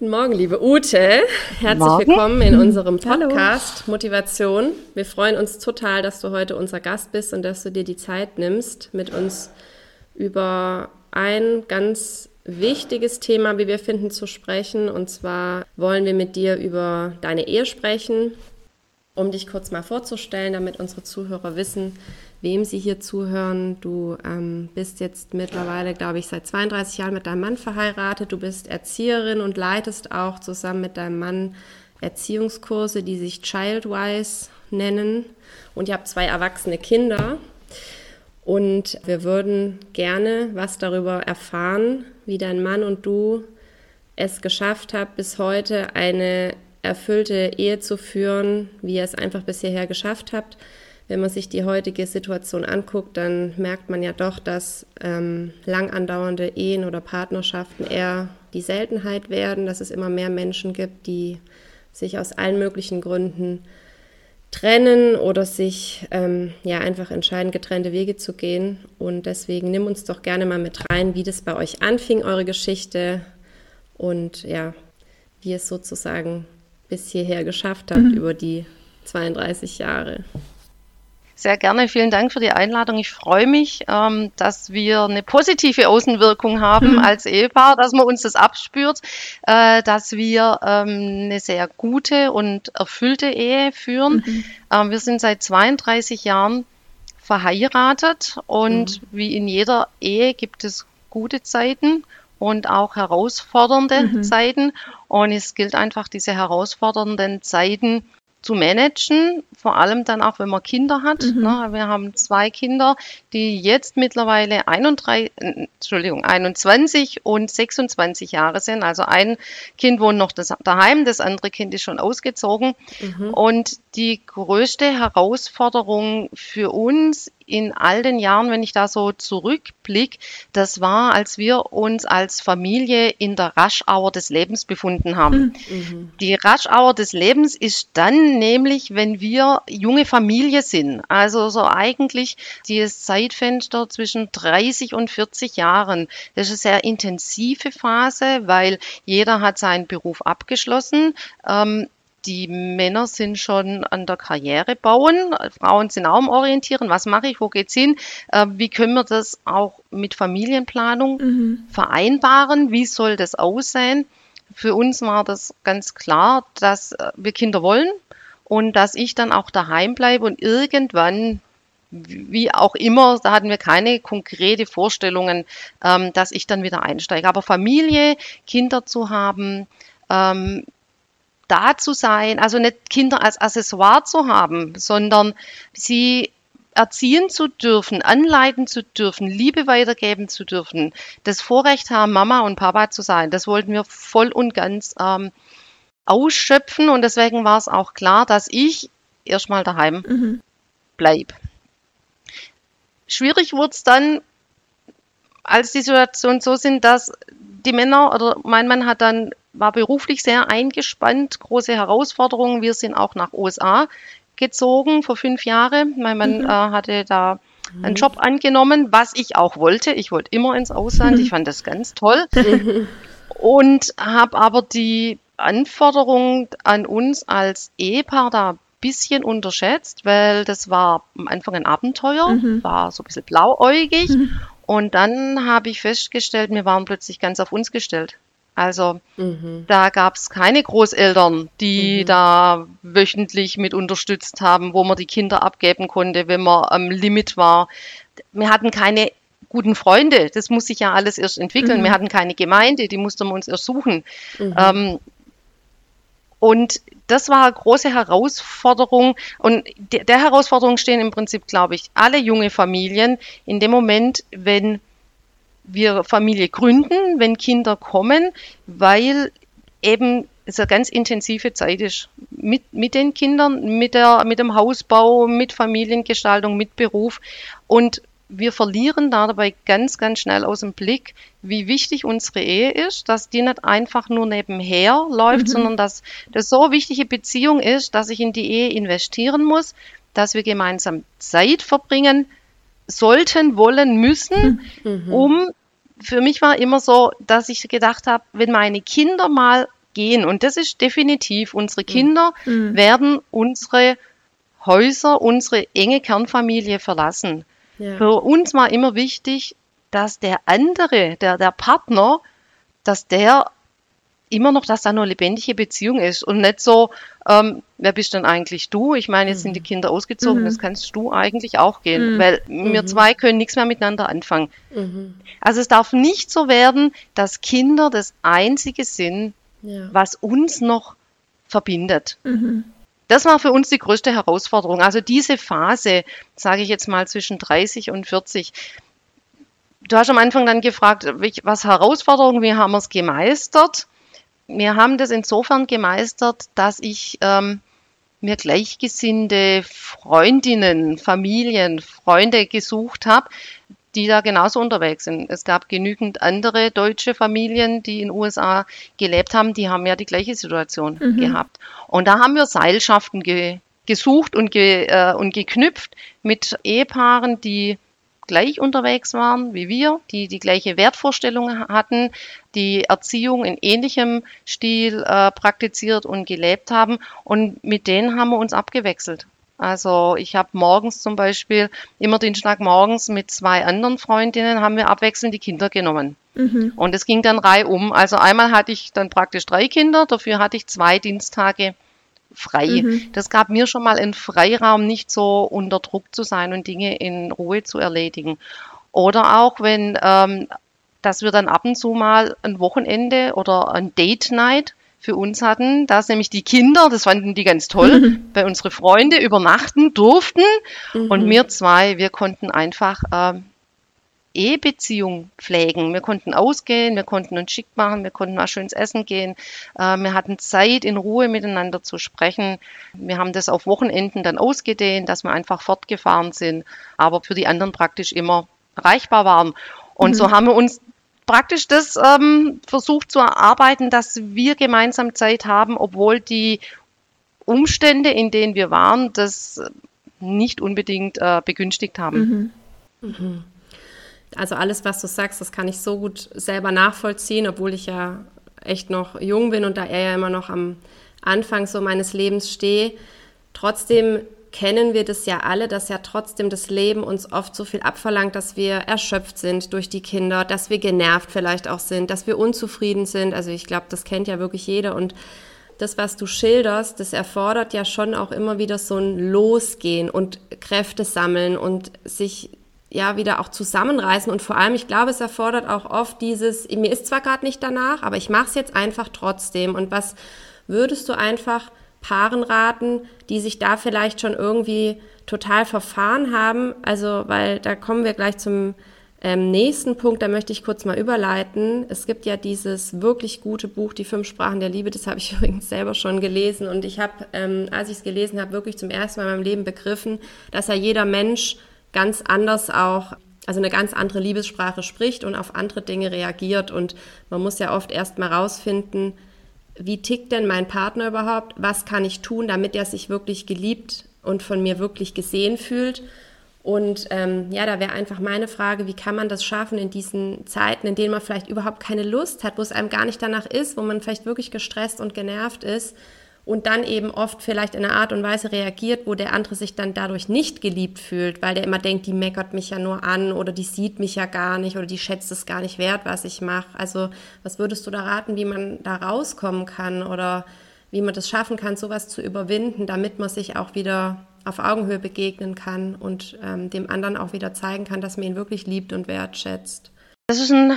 Guten Morgen, liebe Ute. Herzlich Morgen. willkommen in unserem Podcast Hallo. Motivation. Wir freuen uns total, dass du heute unser Gast bist und dass du dir die Zeit nimmst, mit uns über ein ganz wichtiges Thema, wie wir finden, zu sprechen. Und zwar wollen wir mit dir über deine Ehe sprechen, um dich kurz mal vorzustellen, damit unsere Zuhörer wissen, wem sie hier zuhören. Du ähm, bist jetzt mittlerweile, glaube ich, seit 32 Jahren mit deinem Mann verheiratet. Du bist Erzieherin und leitest auch zusammen mit deinem Mann Erziehungskurse, die sich Childwise nennen. Und ihr habt zwei erwachsene Kinder. Und wir würden gerne was darüber erfahren, wie dein Mann und du es geschafft habt, bis heute eine erfüllte Ehe zu führen, wie ihr es einfach bis hierher geschafft habt wenn man sich die heutige Situation anguckt, dann merkt man ja doch, dass ähm, lang andauernde Ehen oder Partnerschaften eher die Seltenheit werden, dass es immer mehr Menschen gibt, die sich aus allen möglichen Gründen trennen oder sich ähm, ja einfach entscheiden, getrennte Wege zu gehen. Und deswegen nimm uns doch gerne mal mit rein, wie das bei euch anfing, eure Geschichte und ja, wie es sozusagen bis hierher geschafft habt mhm. über die 32 Jahre. Sehr gerne. Vielen Dank für die Einladung. Ich freue mich, ähm, dass wir eine positive Außenwirkung haben mhm. als Ehepaar, dass man uns das abspürt, äh, dass wir ähm, eine sehr gute und erfüllte Ehe führen. Mhm. Ähm, wir sind seit 32 Jahren verheiratet und mhm. wie in jeder Ehe gibt es gute Zeiten und auch herausfordernde mhm. Zeiten. Und es gilt einfach, diese herausfordernden Zeiten zu managen, vor allem dann auch, wenn man Kinder hat. Mhm. Ne? Wir haben zwei Kinder, die jetzt mittlerweile 31, Entschuldigung, 21 und 26 Jahre sind. Also ein Kind wohnt noch das, daheim, das andere Kind ist schon ausgezogen. Mhm. Und die größte Herausforderung für uns in all den Jahren, wenn ich da so zurückblicke, das war, als wir uns als Familie in der Raschauer des Lebens befunden haben. Mhm. Die Raschauer des Lebens ist dann nämlich, wenn wir junge Familie sind. Also so eigentlich dieses Zeitfenster zwischen 30 und 40 Jahren. Das ist eine sehr intensive Phase, weil jeder hat seinen Beruf abgeschlossen. Ähm, die Männer sind schon an der Karriere bauen, Frauen sind auch am Orientieren, was mache ich, wo geht's hin, äh, wie können wir das auch mit Familienplanung mhm. vereinbaren, wie soll das aussehen. Für uns war das ganz klar, dass äh, wir Kinder wollen und dass ich dann auch daheim bleibe und irgendwann wie auch immer, da hatten wir keine konkrete Vorstellungen, ähm, dass ich dann wieder einsteige. Aber Familie, Kinder zu haben, ähm, da zu sein, also nicht Kinder als Accessoire zu haben, sondern sie erziehen zu dürfen, anleiten zu dürfen, Liebe weitergeben zu dürfen, das Vorrecht haben, Mama und Papa zu sein. Das wollten wir voll und ganz ähm, ausschöpfen und deswegen war es auch klar, dass ich erstmal daheim mhm. bleibe. Schwierig wurde es dann, als die Situation so sind, dass die Männer oder mein Mann hat dann war beruflich sehr eingespannt, große Herausforderungen. Wir sind auch nach USA gezogen vor fünf Jahren. Mein Mann mhm. äh, hatte da einen Job angenommen, was ich auch wollte. Ich wollte immer ins Ausland. Ich fand das ganz toll. Und habe aber die Anforderungen an uns als Ehepaar da ein bisschen unterschätzt, weil das war am Anfang ein Abenteuer, mhm. war so ein bisschen blauäugig. Mhm. Und dann habe ich festgestellt, wir waren plötzlich ganz auf uns gestellt. Also mhm. da gab es keine Großeltern, die mhm. da wöchentlich mit unterstützt haben, wo man die Kinder abgeben konnte, wenn man am Limit war. Wir hatten keine guten Freunde, das muss sich ja alles erst entwickeln. Mhm. Wir hatten keine Gemeinde, die mussten wir uns erst suchen. Mhm. Ähm, und das war eine große Herausforderung. Und der, der Herausforderung stehen im Prinzip, glaube ich, alle junge Familien in dem Moment, wenn wir Familie gründen, wenn Kinder kommen, weil eben es eine ganz intensive Zeit ist mit, mit den Kindern, mit, der, mit dem Hausbau, mit Familiengestaltung, mit Beruf. Und wir verlieren dabei ganz, ganz schnell aus dem Blick, wie wichtig unsere Ehe ist, dass die nicht einfach nur nebenher läuft, mhm. sondern dass das so wichtige Beziehung ist, dass ich in die Ehe investieren muss, dass wir gemeinsam Zeit verbringen sollten, wollen, müssen, mhm. um für mich war immer so, dass ich gedacht habe, wenn meine Kinder mal gehen, und das ist definitiv, unsere Kinder mhm. werden unsere Häuser, unsere enge Kernfamilie verlassen. Ja. Für uns war immer wichtig, dass der andere, der, der Partner, dass der immer noch, dass da eine lebendige Beziehung ist und nicht so, ähm, wer bist denn eigentlich du? Ich meine, jetzt mhm. sind die mhm. Kinder ausgezogen, mhm. das kannst du eigentlich auch gehen, mhm. weil wir mhm. zwei können nichts mehr miteinander anfangen. Mhm. Also es darf nicht so werden, dass Kinder das Einzige sind, ja. was uns noch verbindet. Das war für uns die größte Herausforderung. Also diese Phase, sage ich jetzt mal zwischen 30 und 40. Du hast am Anfang dann gefragt, was Herausforderungen, wie haben wir es gemeistert? Wir haben das insofern gemeistert, dass ich ähm, mir gleichgesinnte Freundinnen, Familien, Freunde gesucht habe, die da genauso unterwegs sind. Es gab genügend andere deutsche Familien, die in den USA gelebt haben, die haben ja die gleiche Situation mhm. gehabt. Und da haben wir Seilschaften ge gesucht und, ge äh, und geknüpft mit Ehepaaren, die gleich unterwegs waren wie wir, die die gleiche Wertvorstellung hatten, die Erziehung in ähnlichem Stil äh, praktiziert und gelebt haben. Und mit denen haben wir uns abgewechselt. Also ich habe morgens zum Beispiel, immer den Schlag morgens mit zwei anderen Freundinnen, haben wir abwechselnd die Kinder genommen. Mhm. Und es ging dann reihum. Also einmal hatte ich dann praktisch drei Kinder, dafür hatte ich zwei Dienstage frei. Mhm. Das gab mir schon mal einen Freiraum, nicht so unter Druck zu sein und Dinge in Ruhe zu erledigen. Oder auch wenn, ähm, dass wir dann ab und zu mal ein Wochenende oder ein Date Night für uns hatten, dass nämlich die Kinder, das fanden die ganz toll, mhm. bei unsere Freunde übernachten durften mhm. und wir zwei, wir konnten einfach äh, Ehebeziehung pflegen. Wir konnten ausgehen, wir konnten uns schick machen, wir konnten mal schönes Essen gehen. Äh, wir hatten Zeit, in Ruhe miteinander zu sprechen. Wir haben das auf Wochenenden dann ausgedehnt, dass wir einfach fortgefahren sind, aber für die anderen praktisch immer erreichbar waren. Und mhm. so haben wir uns praktisch das ähm, versucht zu erarbeiten, dass wir gemeinsam Zeit haben, obwohl die Umstände, in denen wir waren, das nicht unbedingt äh, begünstigt haben. Mhm. Mhm. Also alles, was du sagst, das kann ich so gut selber nachvollziehen, obwohl ich ja echt noch jung bin und da er ja immer noch am Anfang so meines Lebens stehe. Trotzdem kennen wir das ja alle, dass ja trotzdem das Leben uns oft so viel abverlangt, dass wir erschöpft sind durch die Kinder, dass wir genervt vielleicht auch sind, dass wir unzufrieden sind. Also ich glaube, das kennt ja wirklich jeder und das, was du schilderst, das erfordert ja schon auch immer wieder so ein Losgehen und Kräfte sammeln und sich ja wieder auch zusammenreißen und vor allem, ich glaube, es erfordert auch oft dieses, mir ist zwar gerade nicht danach, aber ich mache es jetzt einfach trotzdem. Und was würdest du einfach Paaren raten, die sich da vielleicht schon irgendwie total verfahren haben. Also, weil da kommen wir gleich zum ähm, nächsten Punkt, da möchte ich kurz mal überleiten. Es gibt ja dieses wirklich gute Buch, Die fünf Sprachen der Liebe, das habe ich übrigens selber schon gelesen und ich habe, ähm, als ich es gelesen habe, wirklich zum ersten Mal in meinem Leben begriffen, dass ja jeder Mensch ganz anders auch also eine ganz andere Liebessprache spricht und auf andere Dinge reagiert. Und man muss ja oft erst mal rausfinden, wie tickt denn mein Partner überhaupt? Was kann ich tun, damit er sich wirklich geliebt und von mir wirklich gesehen fühlt? Und ähm, ja, da wäre einfach meine Frage, wie kann man das schaffen in diesen Zeiten, in denen man vielleicht überhaupt keine Lust hat, wo es einem gar nicht danach ist, wo man vielleicht wirklich gestresst und genervt ist? Und dann eben oft vielleicht in einer Art und Weise reagiert, wo der andere sich dann dadurch nicht geliebt fühlt, weil der immer denkt, die meckert mich ja nur an oder die sieht mich ja gar nicht oder die schätzt es gar nicht wert, was ich mache. Also was würdest du da raten, wie man da rauskommen kann oder wie man das schaffen kann, sowas zu überwinden, damit man sich auch wieder auf Augenhöhe begegnen kann und ähm, dem anderen auch wieder zeigen kann, dass man ihn wirklich liebt und wertschätzt. Das ist ein,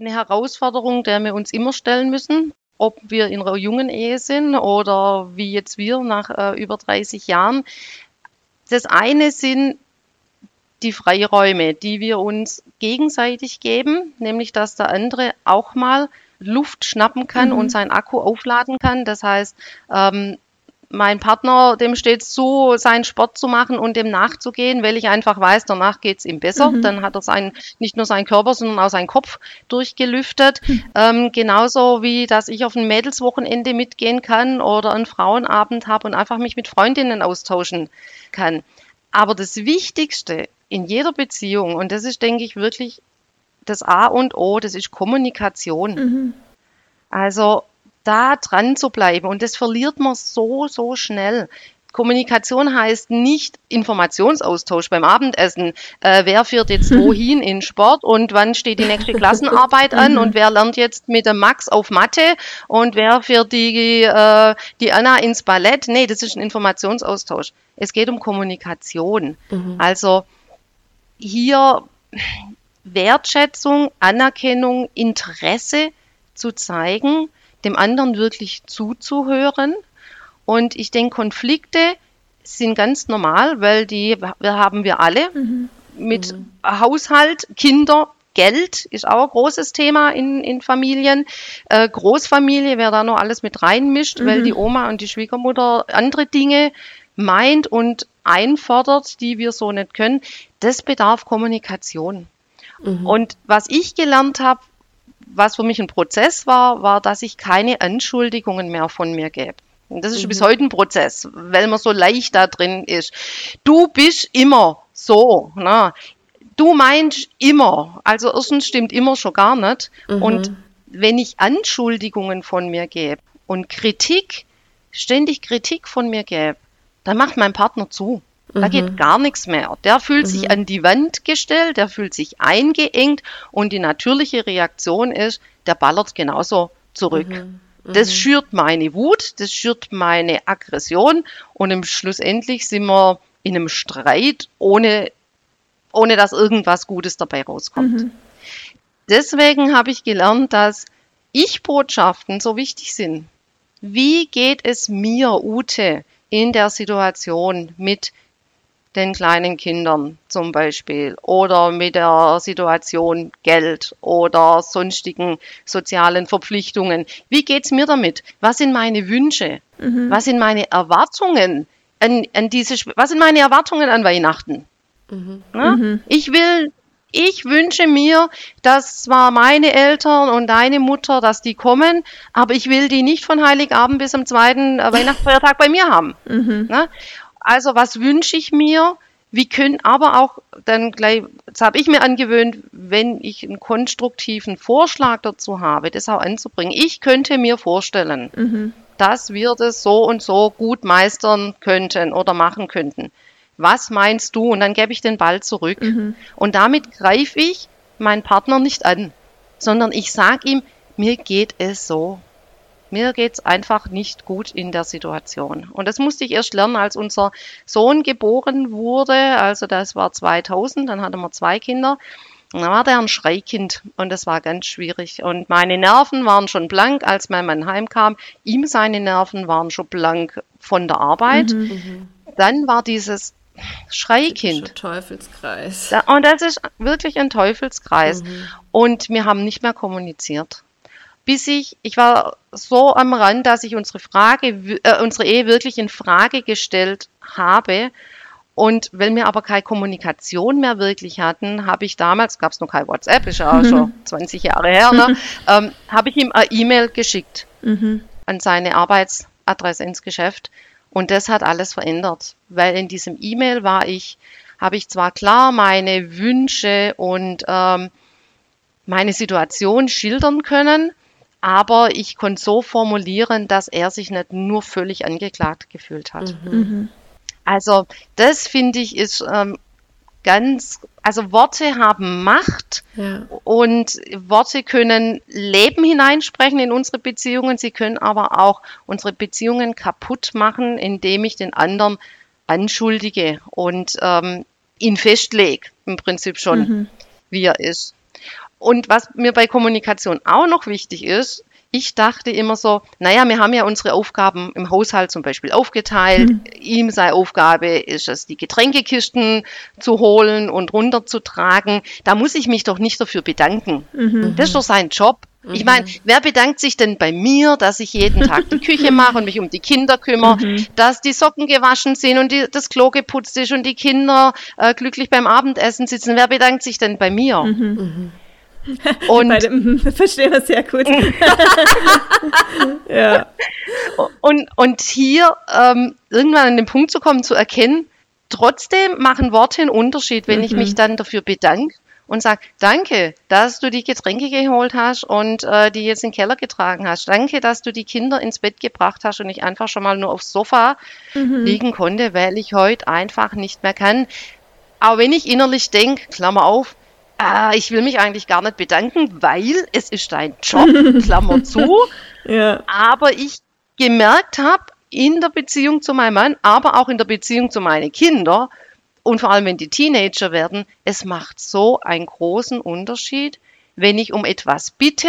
eine Herausforderung, der wir uns immer stellen müssen, ob wir in einer jungen Ehe sind oder wie jetzt wir nach äh, über 30 Jahren. Das eine sind die Freiräume, die wir uns gegenseitig geben, nämlich dass der andere auch mal Luft schnappen kann mhm. und sein Akku aufladen kann. Das heißt, ähm, mein Partner, dem steht zu, seinen Sport zu machen und dem nachzugehen, weil ich einfach weiß, danach geht's ihm besser. Mhm. Dann hat er sein, nicht nur seinen Körper, sondern auch seinen Kopf durchgelüftet. Mhm. Ähm, genauso wie, dass ich auf ein Mädelswochenende mitgehen kann oder einen Frauenabend habe und einfach mich mit Freundinnen austauschen kann. Aber das Wichtigste in jeder Beziehung, und das ist, denke ich, wirklich das A und O, das ist Kommunikation. Mhm. Also da dran zu bleiben. Und das verliert man so, so schnell. Kommunikation heißt nicht Informationsaustausch beim Abendessen. Äh, wer führt jetzt wohin in Sport und wann steht die nächste Klassenarbeit an und wer lernt jetzt mit dem Max auf Mathe und wer führt die, äh, die Anna ins Ballett? Nee, das ist ein Informationsaustausch. Es geht um Kommunikation. Mhm. Also hier Wertschätzung, Anerkennung, Interesse zu zeigen dem anderen wirklich zuzuhören. Und ich denke, Konflikte sind ganz normal, weil die wir haben wir alle mhm. mit mhm. Haushalt, Kinder, Geld ist auch ein großes Thema in, in Familien. Äh, Großfamilie, wer da noch alles mit reinmischt, mhm. weil die Oma und die Schwiegermutter andere Dinge meint und einfordert, die wir so nicht können. Das bedarf Kommunikation. Mhm. Und was ich gelernt habe, was für mich ein Prozess war, war, dass ich keine Anschuldigungen mehr von mir gebe. Und das ist mhm. bis heute ein Prozess, weil man so leicht da drin ist. Du bist immer so. Ne? Du meinst immer. Also erstens stimmt immer schon gar nicht. Mhm. Und wenn ich Anschuldigungen von mir gebe und Kritik, ständig Kritik von mir gebe, dann macht mein Partner zu. Da mhm. geht gar nichts mehr. Der fühlt mhm. sich an die Wand gestellt, der fühlt sich eingeengt und die natürliche Reaktion ist, der ballert genauso zurück. Mhm. Das mhm. schürt meine Wut, das schürt meine Aggression und im schlussendlich sind wir in einem Streit, ohne, ohne dass irgendwas Gutes dabei rauskommt. Mhm. Deswegen habe ich gelernt, dass Ich-Botschaften so wichtig sind. Wie geht es mir, Ute, in der Situation mit den kleinen Kindern zum Beispiel oder mit der Situation Geld oder sonstigen sozialen Verpflichtungen. Wie geht's mir damit? Was sind meine Wünsche? Mhm. Was sind meine Erwartungen an, an diese, was sind meine Erwartungen an Weihnachten? Mhm. Mhm. Ich will ich wünsche mir, dass zwar meine Eltern und deine Mutter, dass die kommen, aber ich will die nicht von Heiligabend bis zum zweiten Weihnachtsfeiertag bei mir haben. Mhm. Also was wünsche ich mir? Wie können aber auch dann gleich, das habe ich mir angewöhnt, wenn ich einen konstruktiven Vorschlag dazu habe, das auch anzubringen. Ich könnte mir vorstellen, mhm. dass wir das so und so gut meistern könnten oder machen könnten. Was meinst du? Und dann gebe ich den Ball zurück. Mhm. Und damit greife ich meinen Partner nicht an, sondern ich sage ihm, mir geht es so. Mir geht's einfach nicht gut in der Situation. Und das musste ich erst lernen, als unser Sohn geboren wurde. Also das war 2000, dann hatten wir zwei Kinder. Und dann war der ein Schreikind und das war ganz schwierig. Und meine Nerven waren schon blank, als mein Mann heimkam. Ihm seine Nerven waren schon blank von der Arbeit. Mhm. mhm. Dann war dieses Schreikind. Teufelskreis. Und das ist wirklich ein Teufelskreis. Mhm. Und wir haben nicht mehr kommuniziert bis ich, ich war so am Rand, dass ich unsere Frage, äh, unsere Ehe wirklich in Frage gestellt habe. Und weil wir aber keine Kommunikation mehr wirklich hatten, habe ich damals, gab es noch kein WhatsApp, ist ja auch schon 20 Jahre her, ne, ähm, habe ich ihm eine E-Mail geschickt mhm. an seine Arbeitsadresse ins Geschäft. Und das hat alles verändert, weil in diesem E-Mail war ich, habe ich zwar klar meine Wünsche und ähm, meine Situation schildern können, aber ich konnte so formulieren, dass er sich nicht nur völlig angeklagt gefühlt hat. Mhm. Also das finde ich ist ähm, ganz, also Worte haben Macht ja. und Worte können Leben hineinsprechen in unsere Beziehungen. Sie können aber auch unsere Beziehungen kaputt machen, indem ich den anderen anschuldige und ähm, ihn festlege, im Prinzip schon, mhm. wie er ist. Und was mir bei Kommunikation auch noch wichtig ist, ich dachte immer so, naja, wir haben ja unsere Aufgaben im Haushalt zum Beispiel aufgeteilt. Mhm. Ihm sei Aufgabe ist es, die Getränkekisten zu holen und runterzutragen. Da muss ich mich doch nicht dafür bedanken. Mhm. Das ist doch sein Job. Ich meine, mhm. wer bedankt sich denn bei mir, dass ich jeden Tag die Küche mache und mich um die Kinder kümmere, mhm. dass die Socken gewaschen sind und die, das Klo geputzt ist und die Kinder äh, glücklich beim Abendessen sitzen? Wer bedankt sich denn bei mir? Mhm. mhm. Und Beide, verstehen wir sehr gut. ja. Und, und hier ähm, irgendwann an den Punkt zu kommen, zu erkennen, trotzdem machen Worte einen Unterschied, wenn mhm. ich mich dann dafür bedanke und sage, danke, dass du die Getränke geholt hast und äh, die jetzt in den Keller getragen hast. Danke, dass du die Kinder ins Bett gebracht hast und ich einfach schon mal nur aufs Sofa mhm. liegen konnte, weil ich heute einfach nicht mehr kann. Aber wenn ich innerlich denke, Klammer auf, äh, ich will mich eigentlich gar nicht bedanken, weil es ist dein Job, Klammer zu. ja. Aber ich gemerkt habe, in der Beziehung zu meinem Mann, aber auch in der Beziehung zu meinen Kindern und vor allem wenn die Teenager werden, es macht so einen großen Unterschied, wenn ich um etwas bitte,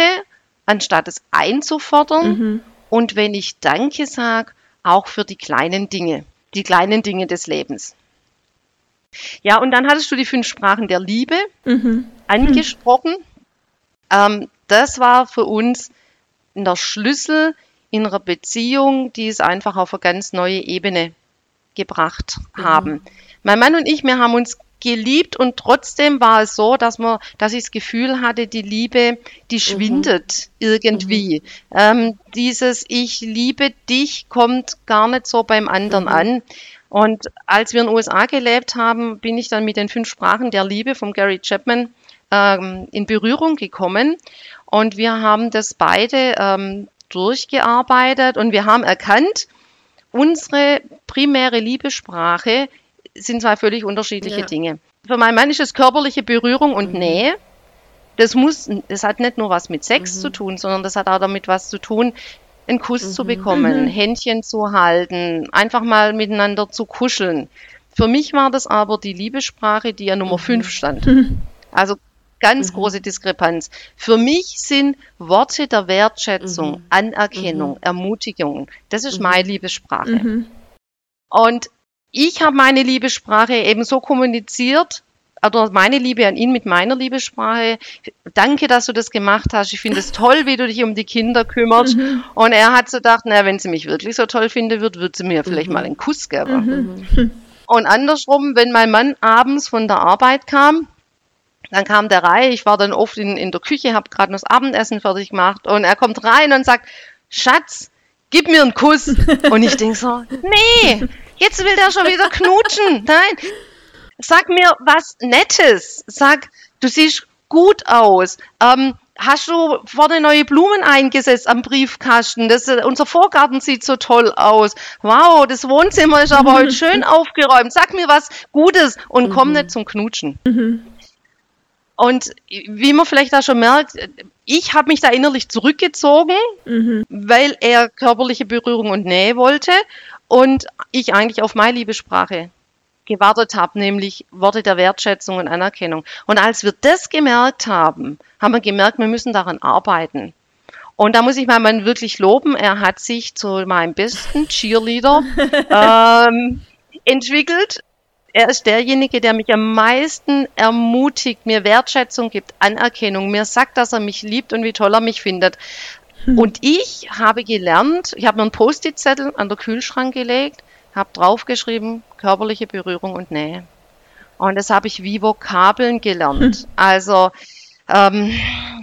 anstatt es einzufordern mhm. und wenn ich Danke sage, auch für die kleinen Dinge, die kleinen Dinge des Lebens. Ja, und dann hattest du die fünf Sprachen der Liebe mhm. angesprochen. Mhm. Ähm, das war für uns der Schlüssel in einer Beziehung, die es einfach auf eine ganz neue Ebene gebracht mhm. haben. Mein Mann und ich, wir haben uns geliebt und trotzdem war es so, dass man, dass ich das Gefühl hatte, die Liebe, die mhm. schwindet mhm. irgendwie. Mhm. Ähm, dieses Ich liebe dich kommt gar nicht so beim anderen mhm. an. Und als wir in den USA gelebt haben, bin ich dann mit den fünf Sprachen der Liebe von Gary Chapman ähm, in Berührung gekommen. Und wir haben das beide ähm, durchgearbeitet und wir haben erkannt, unsere primäre Liebessprache sind zwei völlig unterschiedliche ja. Dinge. Für meinen Mann ist es körperliche Berührung und mhm. Nähe. Das muss, das hat nicht nur was mit Sex mhm. zu tun, sondern das hat auch damit was zu tun, einen Kuss mhm. zu bekommen, mhm. Händchen zu halten, einfach mal miteinander zu kuscheln. Für mich war das aber die Liebessprache, die ja Nummer 5 mhm. stand. Also ganz mhm. große Diskrepanz. Für mich sind Worte der Wertschätzung. Anerkennung. Ermutigung, das ist meine Liebessprache. Und ich habe meine Liebessprache eben so kommuniziert, oder meine Liebe an ihn mit meiner Liebessprache. Danke, dass du das gemacht hast. Ich finde es toll, wie du dich um die Kinder kümmerst. Mhm. Und er hat so gedacht, naja, wenn sie mich wirklich so toll finden wird, wird sie mir vielleicht mhm. mal einen Kuss geben. Mhm. Und andersrum, wenn mein Mann abends von der Arbeit kam, dann kam der rein, ich war dann oft in, in der Küche, habe gerade noch das Abendessen fertig gemacht und er kommt rein und sagt, Schatz, gib mir einen Kuss. Und ich denke so, nee, jetzt will der schon wieder knutschen. Nein, Sag mir was Nettes. Sag, du siehst gut aus. Ähm, hast du vorne neue Blumen eingesetzt am Briefkasten? Das, äh, unser Vorgarten sieht so toll aus. Wow, das Wohnzimmer ist aber heute schön aufgeräumt. Sag mir was Gutes und mhm. komm nicht zum Knutschen. Mhm. Und wie man vielleicht auch schon merkt, ich habe mich da innerlich zurückgezogen, mhm. weil er körperliche Berührung und Nähe wollte und ich eigentlich auf meine Liebessprache gewartet habe, nämlich Worte der Wertschätzung und Anerkennung. Und als wir das gemerkt haben, haben wir gemerkt, wir müssen daran arbeiten. Und da muss ich meinen Mann wirklich loben. Er hat sich zu meinem besten Cheerleader ähm, entwickelt. Er ist derjenige, der mich am meisten ermutigt, mir Wertschätzung gibt, Anerkennung, mir sagt, dass er mich liebt und wie toll er mich findet. Hm. Und ich habe gelernt, ich habe mir einen Post-it-Zettel an der Kühlschrank gelegt, habe draufgeschrieben, körperliche Berührung und Nähe. Und das habe ich wie Vokabeln gelernt. Hm. Also ähm,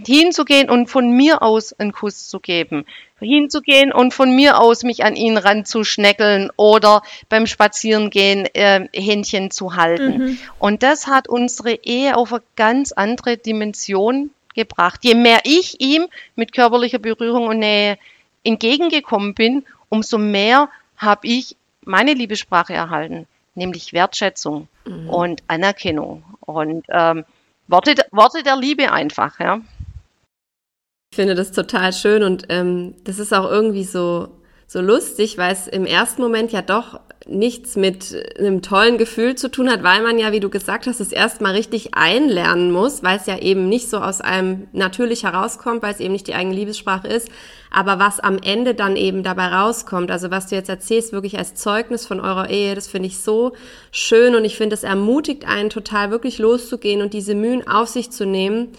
hinzugehen und von mir aus einen Kuss zu geben, hinzugehen und von mir aus mich an ihn ranzuschneckeln oder beim Spazierengehen äh, Händchen zu halten. Mhm. Und das hat unsere Ehe auf eine ganz andere Dimension gebracht. Je mehr ich ihm mit körperlicher Berührung und Nähe entgegengekommen bin, umso mehr habe ich meine Liebessprache erhalten, nämlich Wertschätzung mhm. und Anerkennung und ähm, Worte, Worte der Liebe einfach, ja. Ich finde das total schön und ähm, das ist auch irgendwie so, so lustig, weil es im ersten Moment ja doch nichts mit einem tollen Gefühl zu tun hat, weil man ja, wie du gesagt hast, es erstmal richtig einlernen muss, weil es ja eben nicht so aus einem natürlich herauskommt, weil es eben nicht die eigene Liebessprache ist. Aber was am Ende dann eben dabei rauskommt, also was du jetzt erzählst, wirklich als Zeugnis von eurer Ehe, das finde ich so schön und ich finde, es ermutigt einen total wirklich loszugehen und diese Mühen auf sich zu nehmen.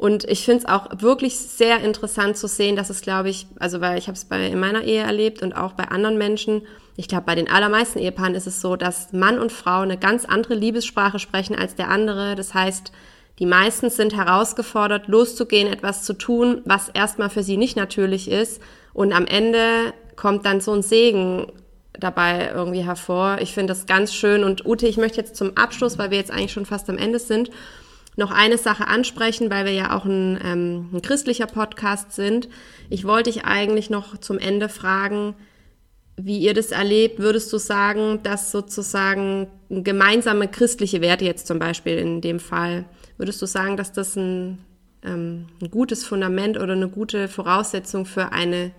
Und ich finde es auch wirklich sehr interessant zu sehen, dass es, glaube ich, also weil ich habe es bei in meiner Ehe erlebt und auch bei anderen Menschen, ich glaube, bei den allermeisten Ehepaaren ist es so, dass Mann und Frau eine ganz andere Liebessprache sprechen als der andere. Das heißt, die meisten sind herausgefordert, loszugehen, etwas zu tun, was erstmal für sie nicht natürlich ist. Und am Ende kommt dann so ein Segen dabei irgendwie hervor. Ich finde das ganz schön. Und Ute, ich möchte jetzt zum Abschluss, weil wir jetzt eigentlich schon fast am Ende sind, noch eine Sache ansprechen, weil wir ja auch ein, ähm, ein christlicher Podcast sind. Ich wollte dich eigentlich noch zum Ende fragen, wie ihr das erlebt, würdest du sagen, dass sozusagen gemeinsame christliche Werte jetzt zum Beispiel in dem Fall, würdest du sagen, dass das ein, ähm, ein gutes Fundament oder eine gute Voraussetzung für eine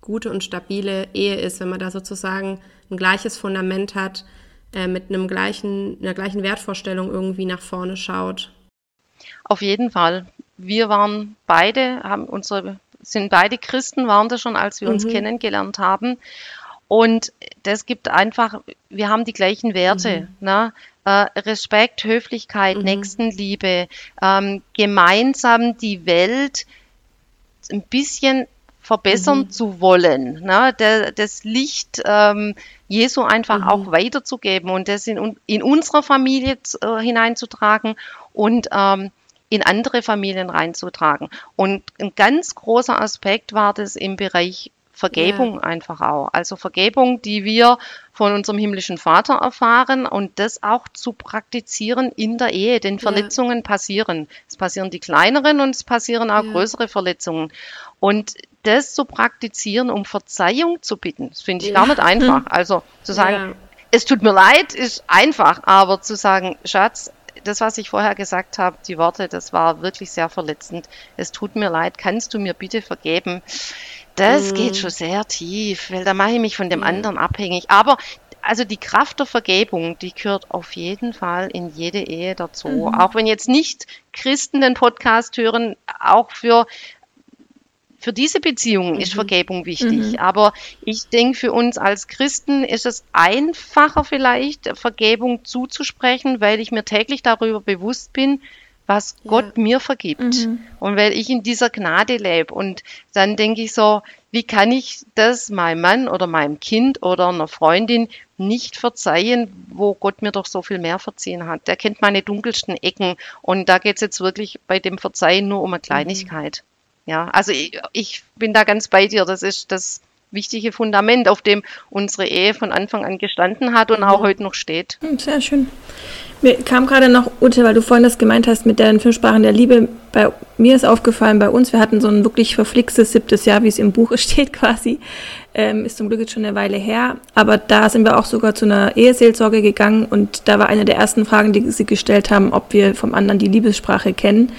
gute und stabile Ehe ist, wenn man da sozusagen ein gleiches Fundament hat, äh, mit einem gleichen, einer gleichen Wertvorstellung irgendwie nach vorne schaut? Auf jeden Fall. Wir waren beide, haben unsere sind beide Christen, waren das schon, als wir uns mhm. kennengelernt haben. Und das gibt einfach, wir haben die gleichen Werte. Mhm. Ne? Äh, Respekt, Höflichkeit, mhm. Nächstenliebe, ähm, gemeinsam die Welt ein bisschen verbessern mhm. zu wollen, ne? Der, das Licht ähm, Jesu einfach mhm. auch weiterzugeben und das in, in unserer Familie äh, hineinzutragen und ähm, in andere Familien reinzutragen. Und ein ganz großer Aspekt war das im Bereich Vergebung ja. einfach auch. Also Vergebung, die wir von unserem himmlischen Vater erfahren und das auch zu praktizieren in der Ehe, denn Verletzungen ja. passieren. Es passieren die kleineren und es passieren auch ja. größere Verletzungen. Und das zu praktizieren, um Verzeihung zu bitten, das finde ich gar nicht einfach. Also zu sagen, es tut mir leid, ist einfach, aber zu sagen, Schatz, das, was ich vorher gesagt habe, die Worte, das war wirklich sehr verletzend. Es tut mir leid, kannst du mir bitte vergeben? Das mhm. geht schon sehr tief, weil da mache ich mich von dem mhm. anderen abhängig. Aber also die Kraft der Vergebung, die gehört auf jeden Fall in jede Ehe dazu. Mhm. Auch wenn jetzt nicht Christen den Podcast hören, auch für für diese Beziehungen mhm. ist Vergebung wichtig. Mhm. Aber ich denke, für uns als Christen ist es einfacher vielleicht, Vergebung zuzusprechen, weil ich mir täglich darüber bewusst bin, was ja. Gott mir vergibt. Mhm. Und weil ich in dieser Gnade lebe. Und dann denke ich so, wie kann ich das meinem Mann oder meinem Kind oder einer Freundin nicht verzeihen, wo Gott mir doch so viel mehr verziehen hat. Der kennt meine dunkelsten Ecken. Und da geht es jetzt wirklich bei dem Verzeihen nur um eine mhm. Kleinigkeit. Mhm. Ja, also ich, ich bin da ganz bei dir. Das ist das wichtige Fundament, auf dem unsere Ehe von Anfang an gestanden hat und mhm. auch heute noch steht. Hm, sehr schön. Mir kam gerade noch, Ute, weil du vorhin das gemeint hast mit den fünf Sprachen der Liebe. Bei mir ist aufgefallen, bei uns, wir hatten so ein wirklich verflixtes siebtes Jahr, wie es im Buche steht quasi. Ähm, ist zum Glück jetzt schon eine Weile her. Aber da sind wir auch sogar zu einer Eheseelsorge gegangen und da war eine der ersten Fragen, die sie gestellt haben, ob wir vom anderen die Liebessprache kennen.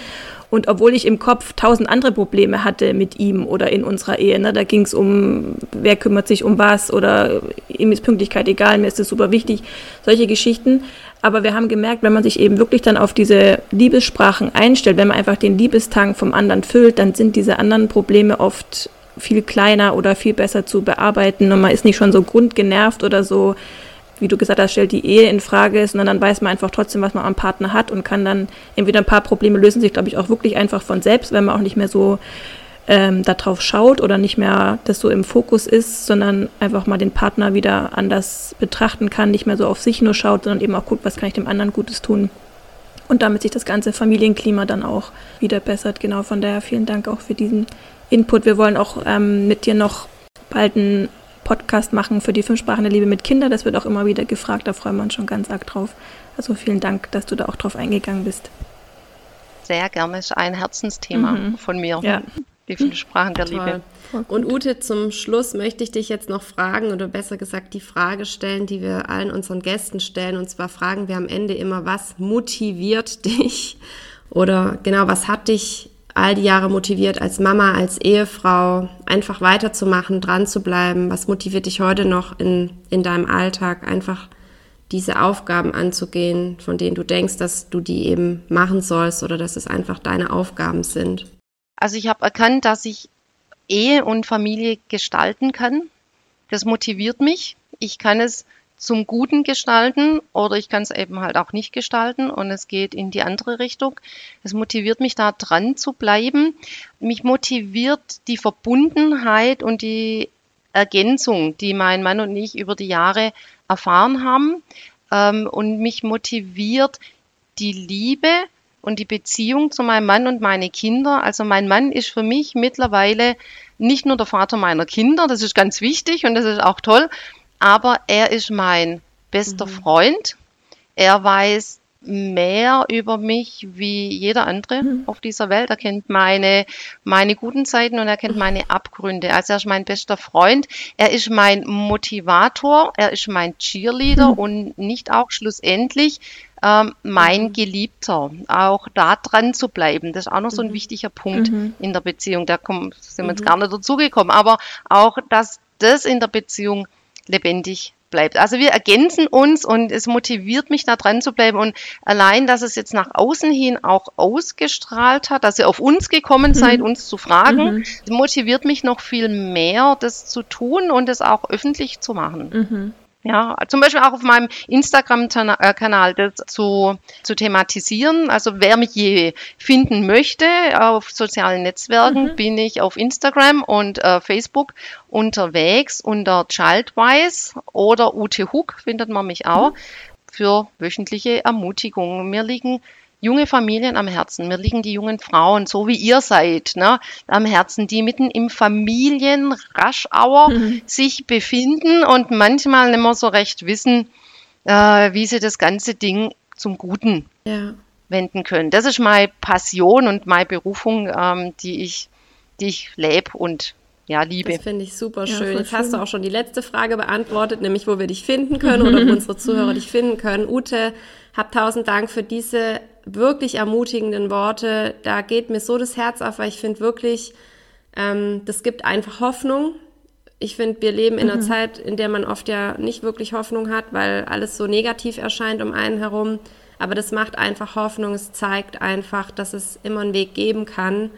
Und obwohl ich im Kopf tausend andere Probleme hatte mit ihm oder in unserer Ehe, ne, da ging es um, wer kümmert sich um was oder ihm ist Pünktlichkeit egal, mir ist das super wichtig, solche Geschichten. Aber wir haben gemerkt, wenn man sich eben wirklich dann auf diese Liebessprachen einstellt, wenn man einfach den Liebestank vom anderen füllt, dann sind diese anderen Probleme oft viel kleiner oder viel besser zu bearbeiten und man ist nicht schon so grundgenervt oder so wie du gesagt hast, stellt die Ehe in Frage, sondern dann weiß man einfach trotzdem, was man am Partner hat und kann dann entweder ein paar Probleme lösen sich, glaube ich, auch wirklich einfach von selbst, wenn man auch nicht mehr so ähm, darauf schaut oder nicht mehr das so im Fokus ist, sondern einfach mal den Partner wieder anders betrachten kann, nicht mehr so auf sich nur schaut, sondern eben auch guckt, was kann ich dem anderen Gutes tun. Und damit sich das ganze Familienklima dann auch wieder bessert. Genau, von daher vielen Dank auch für diesen Input. Wir wollen auch ähm, mit dir noch bald ein Podcast machen für die fünf Sprachen der Liebe mit Kindern. Das wird auch immer wieder gefragt, da freuen wir uns schon ganz arg drauf. Also vielen Dank, dass du da auch drauf eingegangen bist. Sehr gerne, ist ein Herzensthema mhm. von mir. Ja. Die fünf Sprachen der Toll. Liebe. Und Ute, zum Schluss möchte ich dich jetzt noch fragen oder besser gesagt die Frage stellen, die wir allen unseren Gästen stellen. Und zwar fragen wir am Ende immer, was motiviert dich oder genau, was hat dich all die Jahre motiviert als Mama, als Ehefrau, einfach weiterzumachen, dran zu bleiben? Was motiviert dich heute noch in, in deinem Alltag, einfach diese Aufgaben anzugehen, von denen du denkst, dass du die eben machen sollst oder dass es einfach deine Aufgaben sind? Also ich habe erkannt, dass ich Ehe und Familie gestalten kann. Das motiviert mich. Ich kann es zum Guten gestalten oder ich kann es eben halt auch nicht gestalten und es geht in die andere Richtung. Es motiviert mich da dran zu bleiben. Mich motiviert die Verbundenheit und die Ergänzung, die mein Mann und ich über die Jahre erfahren haben. Ähm, und mich motiviert die Liebe und die Beziehung zu meinem Mann und meine Kinder. Also mein Mann ist für mich mittlerweile nicht nur der Vater meiner Kinder, das ist ganz wichtig und das ist auch toll, aber er ist mein bester mhm. Freund. Er weiß mehr über mich wie jeder andere mhm. auf dieser Welt. Er kennt meine, meine guten Seiten und er kennt meine Abgründe. Also er ist mein bester Freund. Er ist mein Motivator. Er ist mein Cheerleader mhm. und nicht auch schlussendlich ähm, mein mhm. Geliebter. Auch da dran zu bleiben. Das ist auch noch so ein mhm. wichtiger Punkt mhm. in der Beziehung. Da kommen, sind wir jetzt gar nicht dazugekommen. Aber auch, dass das in der Beziehung lebendig bleibt. Also wir ergänzen uns und es motiviert mich da dran zu bleiben und allein, dass es jetzt nach außen hin auch ausgestrahlt hat, dass ihr auf uns gekommen seid, mhm. uns zu fragen, mhm. motiviert mich noch viel mehr, das zu tun und es auch öffentlich zu machen. Mhm. Ja, zum Beispiel auch auf meinem Instagram-Kanal das zu, zu thematisieren. Also wer mich je finden möchte auf sozialen Netzwerken, mhm. bin ich auf Instagram und äh, Facebook unterwegs unter Childwise oder Ute Hook findet man mich auch mhm. für wöchentliche Ermutigungen. Mir liegen junge Familien am Herzen. Mir liegen die jungen Frauen, so wie ihr seid, ne, am Herzen, die mitten im Familienraschauer mhm. sich befinden und manchmal nicht mehr so recht wissen, äh, wie sie das ganze Ding zum Guten ja. wenden können. Das ist meine Passion und meine Berufung, ähm, die ich, die ich lebe und ja, liebe. Das finde ich super schön. Ja, Jetzt schön. hast du auch schon die letzte Frage beantwortet, nämlich wo wir dich finden können oder wo unsere Zuhörer dich finden können. Ute, hab tausend Dank für diese wirklich ermutigenden Worte. Da geht mir so das Herz auf, weil ich finde wirklich, ähm, das gibt einfach Hoffnung. Ich finde, wir leben in mhm. einer Zeit, in der man oft ja nicht wirklich Hoffnung hat, weil alles so negativ erscheint um einen herum. Aber das macht einfach Hoffnung. Es zeigt einfach, dass es immer einen Weg geben kann,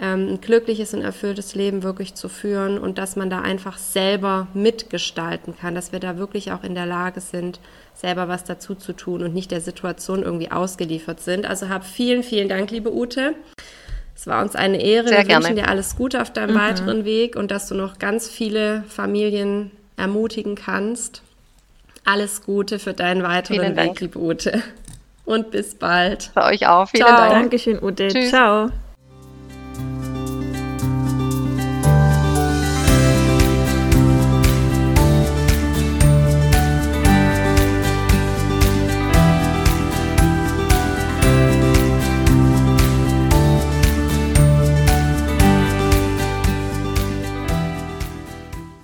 ähm, ein glückliches und erfülltes Leben wirklich zu führen und dass man da einfach selber mitgestalten kann, dass wir da wirklich auch in der Lage sind, selber was dazu zu tun und nicht der Situation irgendwie ausgeliefert sind. Also hab vielen, vielen Dank, liebe Ute. Es war uns eine Ehre. Sehr wir gerne. wünschen dir alles Gute auf deinem mhm. weiteren Weg und dass du noch ganz viele Familien ermutigen kannst. Alles Gute für deinen weiteren Vielen Weg, liebe Ute. Und bis bald. Für euch auch. Vielen Ciao. Dank. Dankeschön, Ute. Tschüss. Ciao.